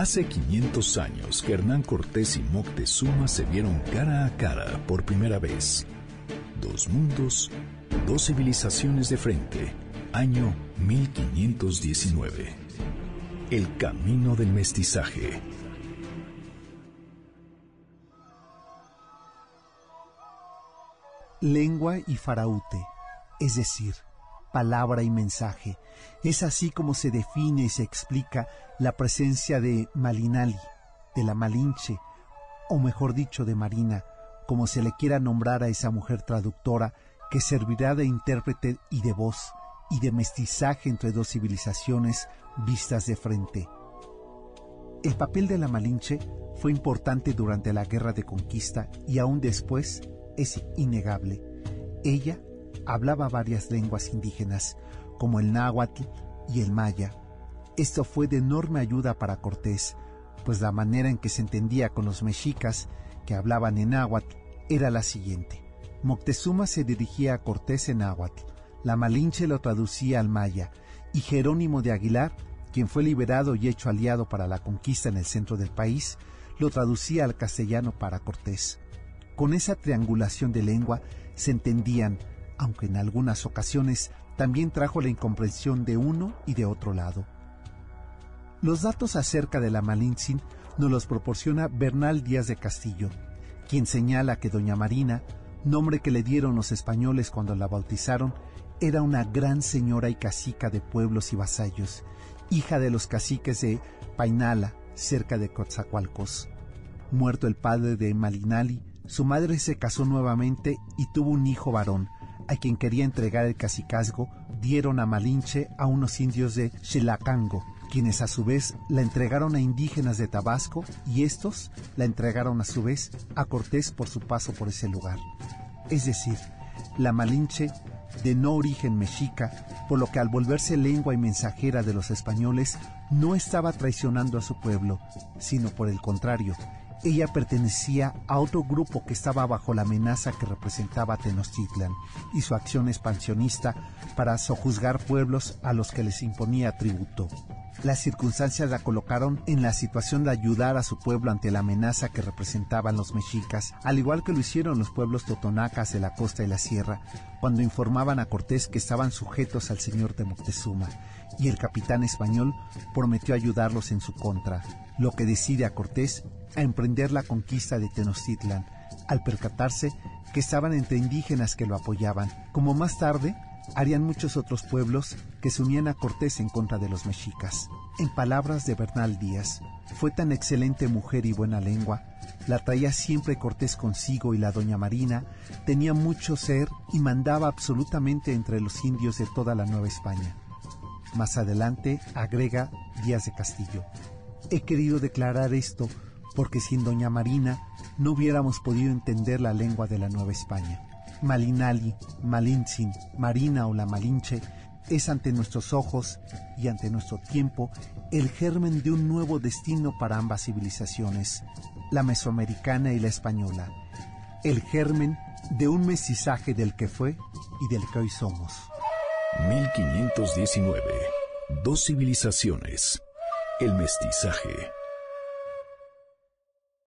Hace 500 años que Hernán Cortés y Moctezuma se vieron cara a cara por primera vez. Dos mundos, dos civilizaciones de frente. Año 1519. El camino del mestizaje. Lengua y faraute, es decir, palabra y mensaje. Es así como se define y se explica la presencia de Malinali, de la Malinche, o mejor dicho, de Marina, como se le quiera nombrar a esa mujer traductora que servirá de intérprete y de voz y de mestizaje entre dos civilizaciones vistas de frente. El papel de la Malinche fue importante durante la guerra de conquista y aún después es innegable. Ella hablaba varias lenguas indígenas, como el náhuatl y el maya. Esto fue de enorme ayuda para Cortés, pues la manera en que se entendía con los mexicas, que hablaban en náhuatl, era la siguiente. Moctezuma se dirigía a Cortés en náhuatl, la Malinche lo traducía al maya, y Jerónimo de Aguilar, quien fue liberado y hecho aliado para la conquista en el centro del país, lo traducía al castellano para Cortés. Con esa triangulación de lengua se entendían aunque en algunas ocasiones también trajo la incomprensión de uno y de otro lado. Los datos acerca de la Malintzin nos los proporciona Bernal Díaz de Castillo, quien señala que doña Marina, nombre que le dieron los españoles cuando la bautizaron, era una gran señora y cacica de pueblos y vasallos, hija de los caciques de Painala, cerca de Coatzacoalcos. Muerto el padre de Malinali, su madre se casó nuevamente y tuvo un hijo varón, a quien quería entregar el cacicazgo, dieron a Malinche a unos indios de Xelacango, quienes a su vez la entregaron a indígenas de Tabasco y estos la entregaron a su vez a Cortés por su paso por ese lugar. Es decir, la Malinche, de no origen mexica, por lo que al volverse lengua y mensajera de los españoles, no estaba traicionando a su pueblo, sino por el contrario, ella pertenecía a otro grupo que estaba bajo la amenaza que representaba Tenochtitlan y su acción expansionista para sojuzgar pueblos a los que les imponía tributo. Las circunstancias la colocaron en la situación de ayudar a su pueblo ante la amenaza que representaban los mexicas, al igual que lo hicieron los pueblos totonacas de la costa y la sierra, cuando informaban a Cortés que estaban sujetos al señor de Moctezuma, y el capitán español prometió ayudarlos en su contra, lo que decide a Cortés a emprender la conquista de Tenochtitlan, al percatarse que estaban entre indígenas que lo apoyaban, como más tarde harían muchos otros pueblos que se unían a Cortés en contra de los mexicas. En palabras de Bernal Díaz, fue tan excelente mujer y buena lengua, la traía siempre Cortés consigo y la doña Marina tenía mucho ser y mandaba absolutamente entre los indios de toda la Nueva España. Más adelante agrega Díaz de Castillo. He querido declarar esto porque sin Doña Marina no hubiéramos podido entender la lengua de la Nueva España. Malinali, Malintzin, Marina o la Malinche es ante nuestros ojos y ante nuestro tiempo el germen de un nuevo destino para ambas civilizaciones, la mesoamericana y la española, el germen de un mestizaje del que fue y del que hoy somos. 1519. Dos civilizaciones. El mestizaje.